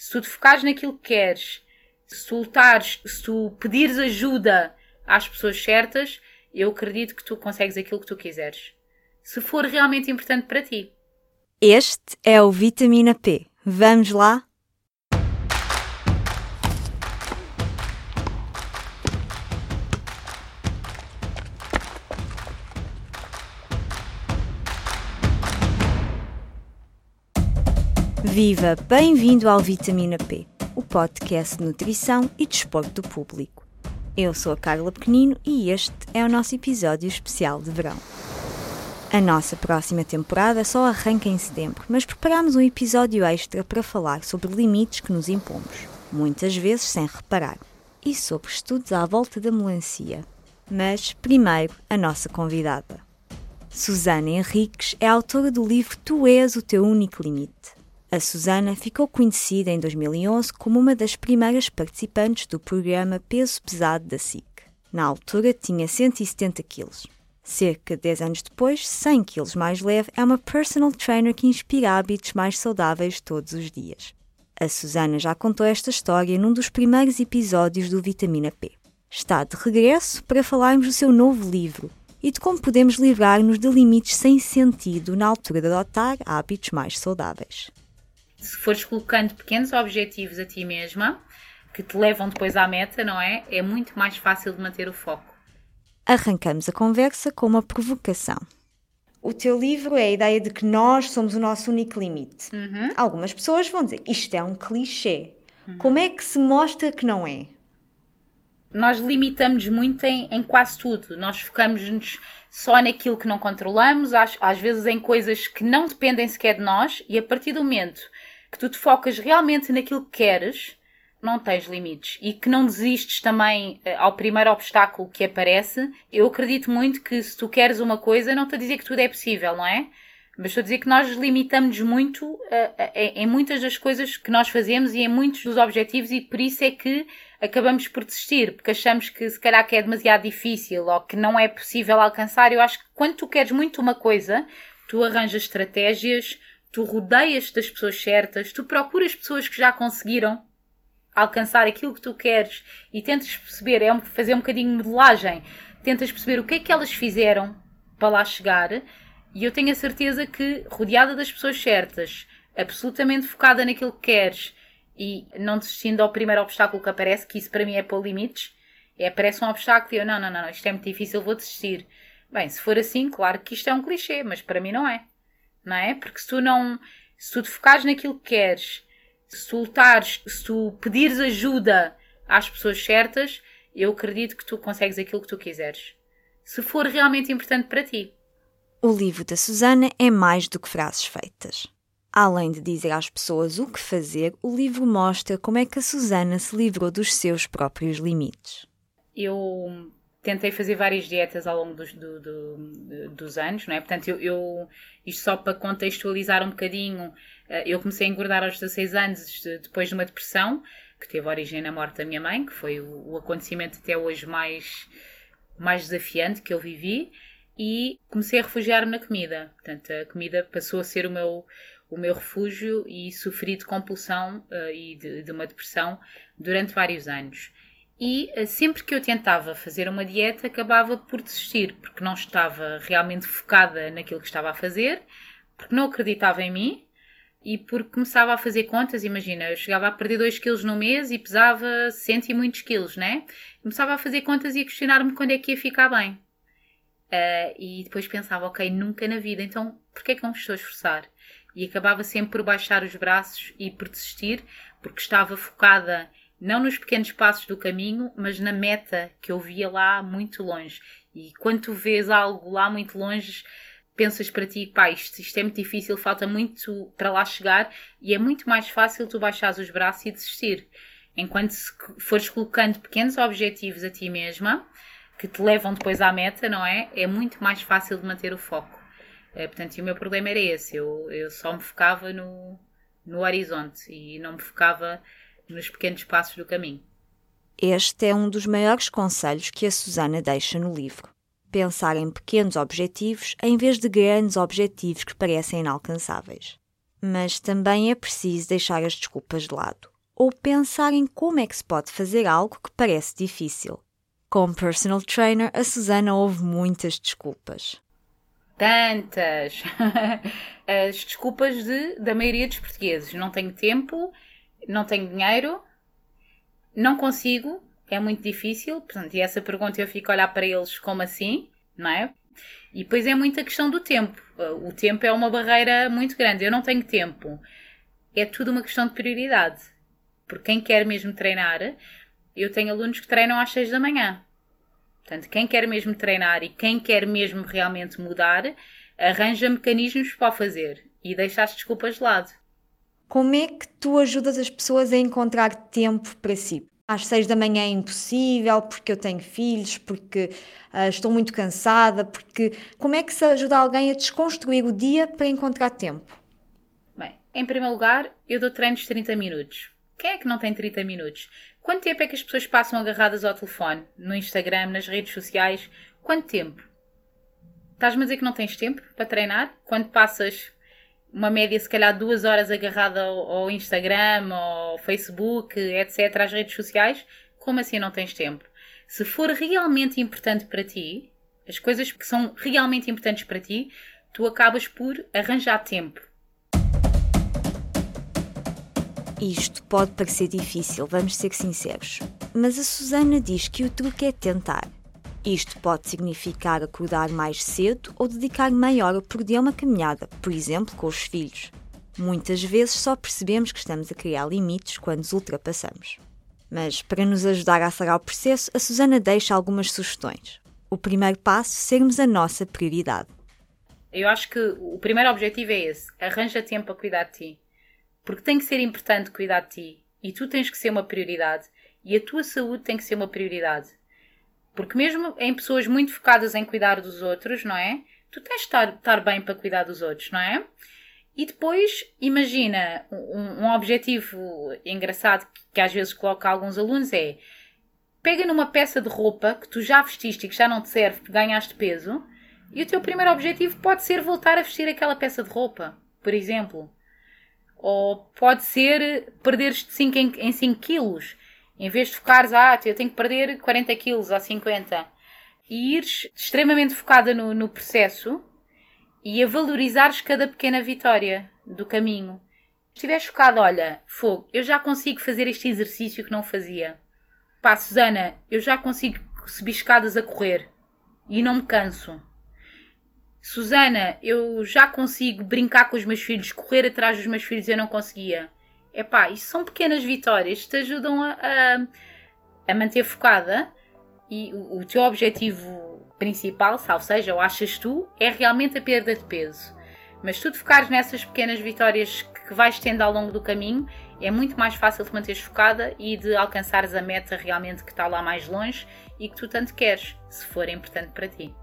se tu te focares naquilo que queres, se tu lutares, se tu pedires ajuda às pessoas certas, eu acredito que tu consegues aquilo que tu quiseres. Se for realmente importante para ti. Este é o Vitamina P. Vamos lá? Viva! Bem-vindo ao Vitamina P, o podcast de nutrição e desporto do público. Eu sou a Carla Pequenino e este é o nosso episódio especial de verão. A nossa próxima temporada só arranca em setembro, mas preparamos um episódio extra para falar sobre limites que nos impomos, muitas vezes sem reparar, e sobre estudos à volta da melancia. Mas, primeiro, a nossa convidada. Susana Henriques é autora do livro Tu és o teu único limite a Susana ficou conhecida em 2011 como uma das primeiras participantes do programa Peso Pesado da SIC. Na altura tinha 170 quilos. Cerca de 10 anos depois, 100 quilos mais leve, é uma personal trainer que inspira hábitos mais saudáveis todos os dias. A Susana já contou esta história num dos primeiros episódios do Vitamina P. Está de regresso para falarmos do seu novo livro e de como podemos livrar-nos de limites sem sentido na altura de adotar hábitos mais saudáveis se fores colocando pequenos objetivos a ti mesma, que te levam depois à meta, não é? É muito mais fácil de manter o foco. Arrancamos a conversa com uma provocação. O teu livro é a ideia de que nós somos o nosso único limite. Uhum. Algumas pessoas vão dizer isto é um clichê. Uhum. Como é que se mostra que não é? Nós limitamos muito em, em quase tudo. Nós focamos-nos só naquilo que não controlamos, às, às vezes em coisas que não dependem sequer de nós, e a partir do momento que tu te focas realmente naquilo que queres, não tens limites e que não desistes também eh, ao primeiro obstáculo que aparece. Eu acredito muito que se tu queres uma coisa, não estou a dizer que tudo é possível, não é? Mas estou a dizer que nós limitamos muito uh, uh, em muitas das coisas que nós fazemos e em muitos dos objetivos, e por isso é que acabamos por desistir, porque achamos que se calhar que é demasiado difícil ou que não é possível alcançar. Eu acho que quando tu queres muito uma coisa, tu arranjas estratégias, tu rodeias das pessoas certas, tu procuras pessoas que já conseguiram alcançar aquilo que tu queres e tentas perceber, é fazer um bocadinho de modelagem, tentas perceber o que é que elas fizeram para lá chegar e eu tenho a certeza que rodeada das pessoas certas, absolutamente focada naquilo que queres e não desistindo ao primeiro obstáculo que aparece, que isso para mim é pôr limites, é aparece um obstáculo e eu não, não, não, isto é muito difícil, vou desistir. Bem, se for assim, claro que isto é um clichê, mas para mim não é não é? Porque se tu não, se tu te focares naquilo que queres, se tu lutares, se tu pedires ajuda às pessoas certas, eu acredito que tu consegues aquilo que tu quiseres. Se for realmente importante para ti. O livro da Susana é mais do que frases feitas. Além de dizer às pessoas o que fazer, o livro mostra como é que a Susana se livrou dos seus próprios limites. Eu tentei fazer várias dietas ao longo dos, do, do, dos anos, não é? Portanto, eu, eu, isto só para contextualizar um bocadinho, eh, eu comecei a engordar aos 16 anos depois de uma depressão que teve origem na morte da minha mãe, que foi o, o acontecimento até hoje mais, mais desafiante que eu vivi, e comecei a refugiar-me na comida. Portanto, a comida passou a ser o meu, o meu refúgio e sofri de compulsão uh, e de, de uma depressão durante vários anos e eh, sempre que eu tentava fazer uma dieta acabava por desistir, porque não estava realmente focada naquilo que estava a fazer, porque não acreditava em mim e porque começava a fazer contas. Imagina, eu chegava a perder 2 quilos no mês e pesava cento e muitos quilos, né? Começava a fazer contas e a questionar-me quando é que ia ficar bem. Uh, e depois pensava, ok, nunca na vida, então porquê é que não me estou a esforçar? E acabava sempre por baixar os braços e por desistir, porque estava focada não nos pequenos passos do caminho, mas na meta que eu via lá muito longe. E quando tu vês algo lá muito longe, pensas para ti, pá, isto, isto é muito difícil, falta muito para lá chegar, e é muito mais fácil tu baixares os braços e desistir. Enquanto fores colocando pequenos objetivos a ti mesma, que te levam depois à meta, não é? É muito mais fácil de manter o foco. É, portanto, o meu problema era esse. Eu, eu só me focava no, no horizonte e não me focava nos pequenos passos do caminho. Este é um dos maiores conselhos que a Susana deixa no livro. Pensar em pequenos objetivos em vez de grandes objetivos que parecem inalcançáveis. Mas também é preciso deixar as desculpas de lado. ou pensar em como é que se pode fazer algo que parece difícil. Como personal trainer, a Susana ouve muitas desculpas. Tantas! As desculpas de, da maioria dos portugueses. Não tenho tempo, não tenho dinheiro, não consigo, é muito difícil. Portanto, e essa pergunta eu fico a olhar para eles como assim, não é? E depois é muita questão do tempo. O tempo é uma barreira muito grande. Eu não tenho tempo. É tudo uma questão de prioridade. Porque quem quer mesmo treinar, eu tenho alunos que treinam às 6 da manhã. Portanto, quem quer mesmo treinar e quem quer mesmo realmente mudar, arranja mecanismos para o fazer e deixa as desculpas de lado. Como é que tu ajudas as pessoas a encontrar tempo para si? Às seis da manhã é impossível, porque eu tenho filhos, porque uh, estou muito cansada, porque... Como é que se ajuda alguém a desconstruir o dia para encontrar tempo? Bem, em primeiro lugar, eu dou treinos de 30 minutos. Quem é que não tem 30 minutos? Quanto tempo é que as pessoas passam agarradas ao telefone, no Instagram, nas redes sociais? Quanto tempo? Estás-me a dizer que não tens tempo para treinar? Quando passas uma média, se calhar, duas horas agarrada ao, ao Instagram, ao Facebook, etc., às redes sociais, como assim não tens tempo? Se for realmente importante para ti, as coisas que são realmente importantes para ti, tu acabas por arranjar tempo. Isto pode parecer difícil, vamos ser sinceros. Mas a Susana diz que o truque é tentar. Isto pode significar acordar mais cedo ou dedicar meia hora por dia a uma caminhada, por exemplo, com os filhos. Muitas vezes só percebemos que estamos a criar limites quando os ultrapassamos. Mas, para nos ajudar a acelerar o processo, a Susana deixa algumas sugestões. O primeiro passo, sermos a nossa prioridade. Eu acho que o primeiro objetivo é esse: arranja tempo para cuidar de ti. Porque tem que ser importante cuidar de ti. E tu tens que ser uma prioridade. E a tua saúde tem que ser uma prioridade. Porque mesmo em pessoas muito focadas em cuidar dos outros, não é? Tu tens de estar, estar bem para cuidar dos outros, não é? E depois, imagina, um, um objetivo engraçado que, que às vezes coloca alguns alunos é pega numa peça de roupa que tu já vestiste e que já não te serve porque ganhaste peso e o teu primeiro objetivo pode ser voltar a vestir aquela peça de roupa, por exemplo. Ou pode ser perderes de 5 em 5 quilos. Em vez de focares, ah, eu tenho que perder 40 quilos ou 50. E ires extremamente focada no, no processo e a valorizares cada pequena vitória do caminho. Se estiveres focado, olha, fogo, eu já consigo fazer este exercício que não fazia. Pá, Susana, eu já consigo subir escadas a correr e não me canso. Susana, eu já consigo brincar com os meus filhos, correr atrás dos meus filhos, eu não conseguia. Epá, isto são pequenas vitórias que te ajudam a, a, a manter focada e o, o, teu objetivo principal, salvo seja, ou achas tu, é realmente a perda de peso. Mas se tu te focares nessas pequenas vitórias que vais tendo ao longo do caminho, é muito mais fácil te manteres focada e de alcançares a meta realmente que está lá mais longe e que tu tanto queres, se for importante para ti.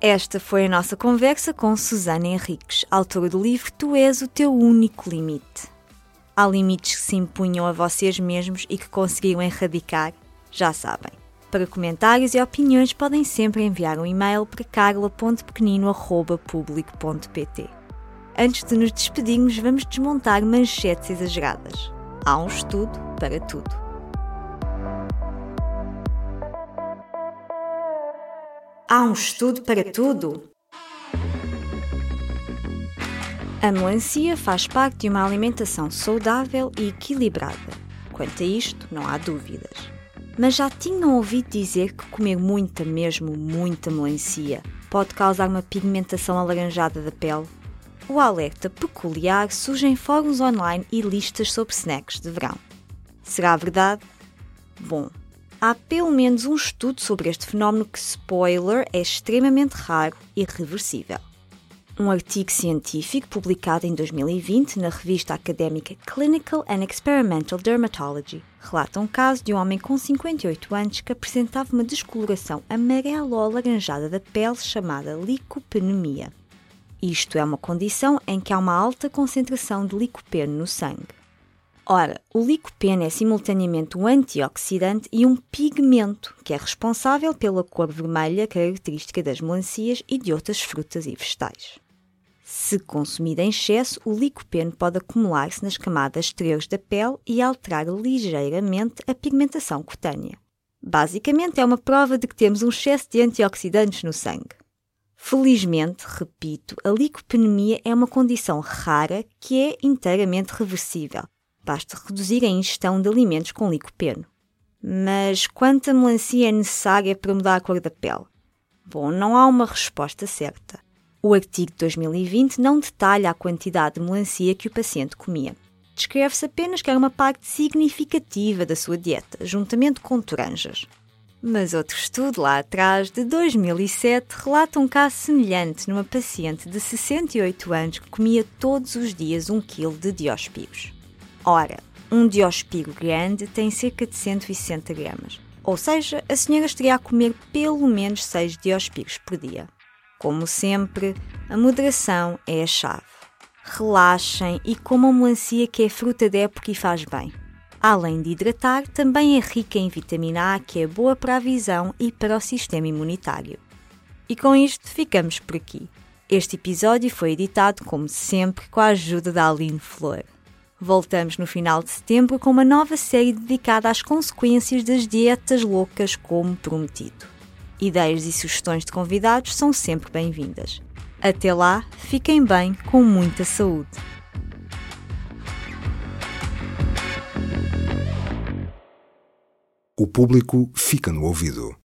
Esta foi a nossa conversa com Susana Henriques, autora do livro Tu és o teu único limite. Há limites que se impunham a vocês mesmos e que conseguiram erradicar? Já sabem. Para comentários e opiniões podem sempre enviar um e-mail para carla.pequenino.publico.pt. Antes de nos despedirmos, vamos desmontar manchetes exageradas. Há um estudo para tudo. Há um estudo para tudo? A melancia faz parte de uma alimentação saudável e equilibrada. Quanto a isto, não há dúvidas. Mas já tinham ouvido dizer que comer muita, mesmo muita melancia, pode causar uma pigmentação alaranjada da pele? O alerta peculiar surge em fóruns online e listas sobre snacks de verão. Será verdade? Bom, há pelo menos um estudo sobre este fenómeno que, spoiler, é extremamente raro e reversível. Um artigo científico publicado em 2020 na revista académica Clinical and Experimental Dermatology relata um caso de um homem com 58 anos que apresentava uma descoloração amarela ou alaranjada da pele chamada licopenemia. Isto é uma condição em que há uma alta concentração de licopeno no sangue. Ora, o licopeno é simultaneamente um antioxidante e um pigmento que é responsável pela cor vermelha característica das melancias e de outras frutas e vegetais. Se consumido em excesso, o licopeno pode acumular-se nas camadas exteriores da pele e alterar ligeiramente a pigmentação cutânea. Basicamente, é uma prova de que temos um excesso de antioxidantes no sangue. Felizmente, repito, a licopenemia é uma condição rara que é inteiramente reversível. Basta reduzir a ingestão de alimentos com licopeno. Mas quanta melancia é necessária para mudar a cor da pele? Bom, não há uma resposta certa. O artigo de 2020 não detalha a quantidade de melancia que o paciente comia. Descreve-se apenas que era uma parte significativa da sua dieta, juntamente com toranjas. Mas outro estudo lá atrás, de 2007, relata um caso semelhante numa paciente de 68 anos que comia todos os dias um quilo de diospigos. Ora, um diospigo grande tem cerca de 160 gramas, ou seja, a senhora estaria a comer pelo menos 6 diospigos por dia. Como sempre, a moderação é a chave. Relaxem e comam melancia que é fruta da época e faz bem. Além de hidratar, também é rica em vitamina A, que é boa para a visão e para o sistema imunitário. E com isto ficamos por aqui. Este episódio foi editado, como sempre, com a ajuda da Aline Flor. Voltamos no final de setembro com uma nova série dedicada às consequências das dietas loucas, como prometido. Ideias e sugestões de convidados são sempre bem-vindas. Até lá, fiquem bem, com muita saúde. O público fica no ouvido.